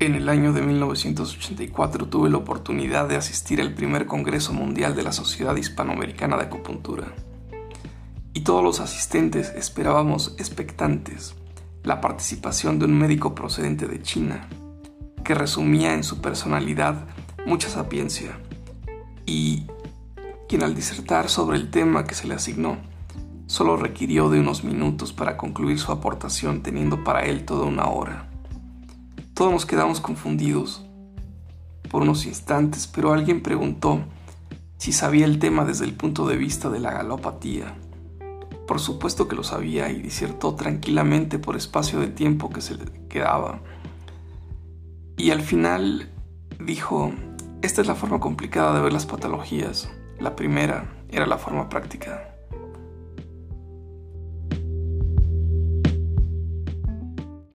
En el año de 1984 tuve la oportunidad de asistir al primer Congreso Mundial de la Sociedad Hispanoamericana de Acupuntura. Y todos los asistentes esperábamos expectantes la participación de un médico procedente de China, que resumía en su personalidad mucha sapiencia, y quien al disertar sobre el tema que se le asignó, solo requirió de unos minutos para concluir su aportación teniendo para él toda una hora. Todos nos quedamos confundidos por unos instantes, pero alguien preguntó si sabía el tema desde el punto de vista de la galopatía. Por supuesto que lo sabía y disertó tranquilamente por espacio de tiempo que se le quedaba. Y al final dijo, esta es la forma complicada de ver las patologías. La primera era la forma práctica.